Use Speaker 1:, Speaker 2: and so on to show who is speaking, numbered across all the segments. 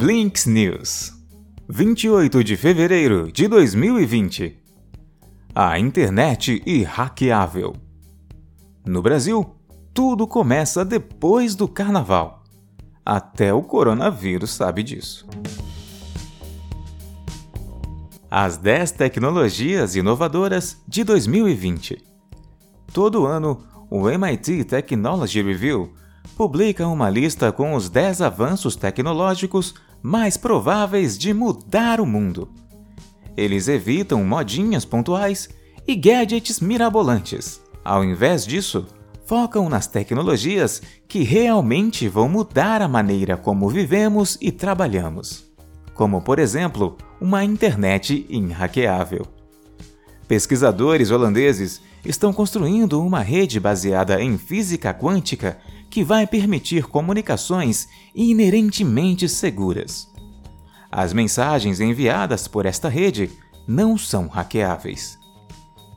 Speaker 1: Blinks News 28 de fevereiro de 2020 A internet irhackeável No Brasil, tudo começa depois do carnaval. Até o coronavírus sabe disso. As 10 tecnologias inovadoras de 2020. Todo ano, o MIT Technology Review publica uma lista com os 10 avanços tecnológicos mais prováveis de mudar o mundo. Eles evitam modinhas pontuais e gadgets mirabolantes. Ao invés disso, focam nas tecnologias que realmente vão mudar a maneira como vivemos e trabalhamos, como, por exemplo, uma internet inhackeável. Pesquisadores holandeses estão construindo uma rede baseada em física quântica que vai permitir comunicações inerentemente seguras. As mensagens enviadas por esta rede não são hackeáveis.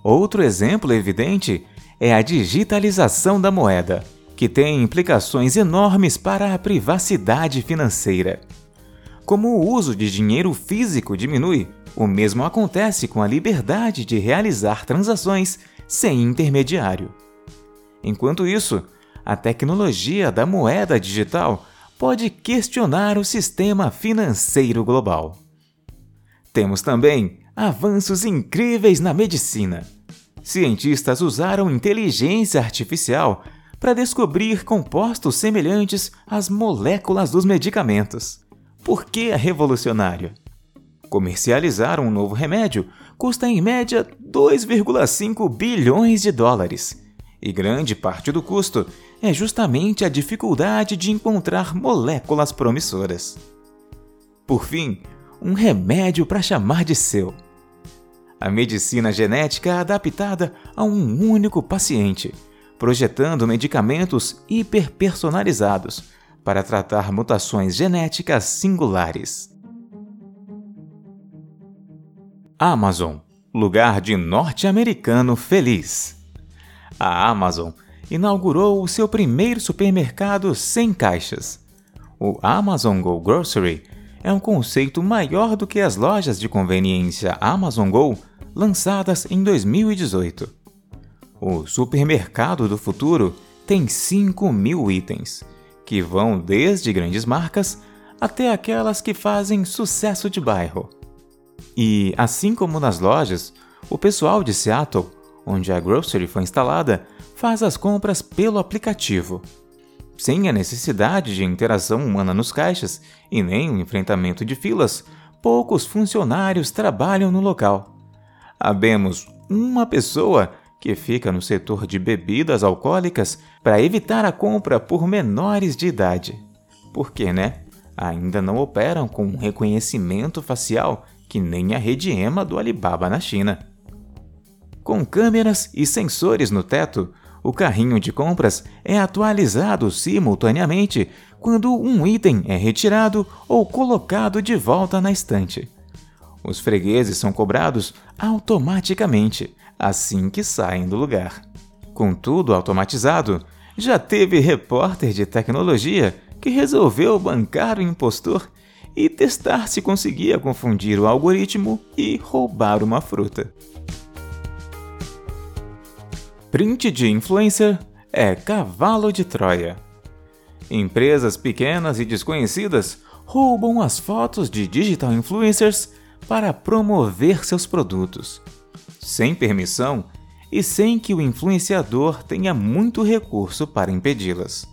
Speaker 1: Outro exemplo evidente é a digitalização da moeda, que tem implicações enormes para a privacidade financeira. Como o uso de dinheiro físico diminui, o mesmo acontece com a liberdade de realizar transações sem intermediário. Enquanto isso, a tecnologia da moeda digital pode questionar o sistema financeiro global. Temos também avanços incríveis na medicina. Cientistas usaram inteligência artificial para descobrir compostos semelhantes às moléculas dos medicamentos. Por que é revolucionário? Comercializar um novo remédio custa em média 2,5 bilhões de dólares e grande parte do custo é justamente a dificuldade de encontrar moléculas promissoras. Por fim, um remédio para chamar de seu. A medicina genética adaptada a um único paciente, projetando medicamentos hiperpersonalizados para tratar mutações genéticas singulares. Amazon lugar de norte-americano feliz a Amazon inaugurou o seu primeiro supermercado sem caixas. O Amazon Go Grocery é um conceito maior do que as lojas de conveniência Amazon Go lançadas em 2018. O supermercado do futuro tem 5 mil itens, que vão desde grandes marcas até aquelas que fazem sucesso de bairro. E, assim como nas lojas, o pessoal de Seattle onde a Grocery foi instalada, faz as compras pelo aplicativo. Sem a necessidade de interação humana nos caixas e nem o enfrentamento de filas, poucos funcionários trabalham no local. Habemos uma pessoa que fica no setor de bebidas alcoólicas para evitar a compra por menores de idade. Porque, né? Ainda não operam com reconhecimento facial que nem a rede EMA do Alibaba na China. Com câmeras e sensores no teto, o carrinho de compras é atualizado simultaneamente quando um item é retirado ou colocado de volta na estante. Os fregueses são cobrados automaticamente assim que saem do lugar. Com tudo automatizado, já teve repórter de tecnologia que resolveu bancar o impostor e testar se conseguia confundir o algoritmo e roubar uma fruta. Print de influencer é cavalo de Troia. Empresas pequenas e desconhecidas roubam as fotos de digital influencers para promover seus produtos, sem permissão e sem que o influenciador tenha muito recurso para impedi-las.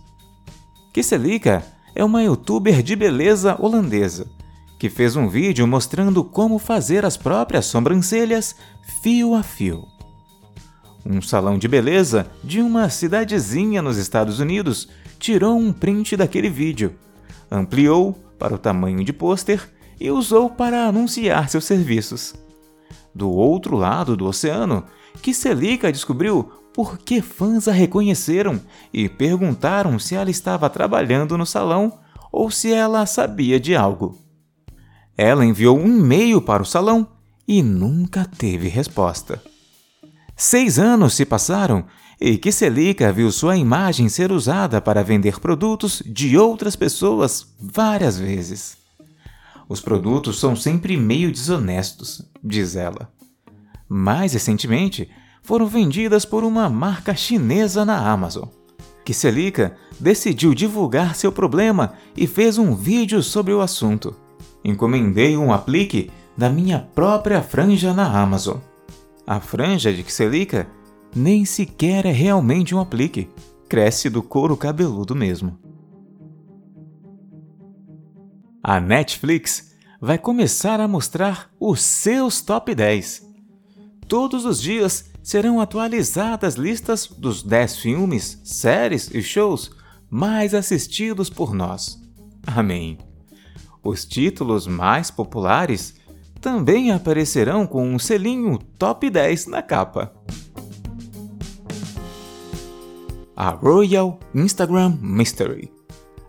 Speaker 1: Kisselika é uma youtuber de beleza holandesa que fez um vídeo mostrando como fazer as próprias sobrancelhas fio a fio. Um salão de beleza de uma cidadezinha nos Estados Unidos tirou um print daquele vídeo, ampliou para o tamanho de pôster e usou para anunciar seus serviços. Do outro lado do oceano, Kisselika descobriu por que fãs a reconheceram e perguntaram se ela estava trabalhando no salão ou se ela sabia de algo. Ela enviou um e-mail para o salão e nunca teve resposta. Seis anos se passaram e Kisselika viu sua imagem ser usada para vender produtos de outras pessoas várias vezes. Os produtos são sempre meio desonestos, diz ela. Mais recentemente, foram vendidas por uma marca chinesa na Amazon. Kisselika decidiu divulgar seu problema e fez um vídeo sobre o assunto. Encomendei um aplique da minha própria franja na Amazon. A franja de Kisselika nem sequer é realmente um aplique, cresce do couro cabeludo mesmo. A Netflix vai começar a mostrar os seus top 10. Todos os dias serão atualizadas listas dos 10 filmes, séries e shows mais assistidos por nós. Amém. Os títulos mais populares também aparecerão com um selinho Top 10 na capa. A Royal Instagram Mystery.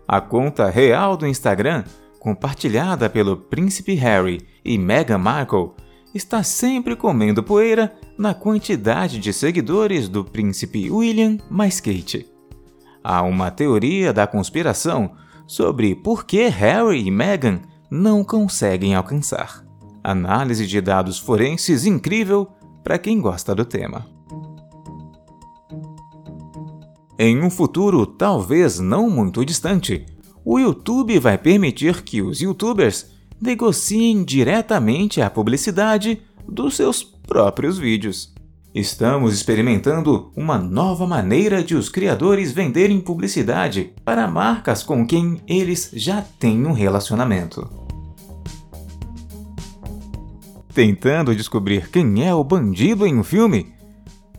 Speaker 1: A conta real do Instagram compartilhada pelo príncipe Harry e Meghan Markle, está sempre comendo poeira na quantidade de seguidores do príncipe William mais Kate. Há uma teoria da conspiração sobre por que Harry e Meghan não conseguem alcançar. Análise de dados forenses incrível para quem gosta do tema. Em um futuro talvez não muito distante, o YouTube vai permitir que os YouTubers negociem diretamente a publicidade dos seus próprios vídeos. Estamos experimentando uma nova maneira de os criadores venderem publicidade para marcas com quem eles já têm um relacionamento. Tentando descobrir quem é o bandido em um filme?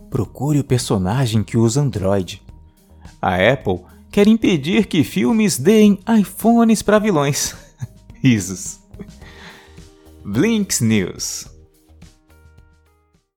Speaker 1: Procure o personagem que usa Android. A Apple quer impedir que filmes deem iPhones para vilões. Risos. Blinks News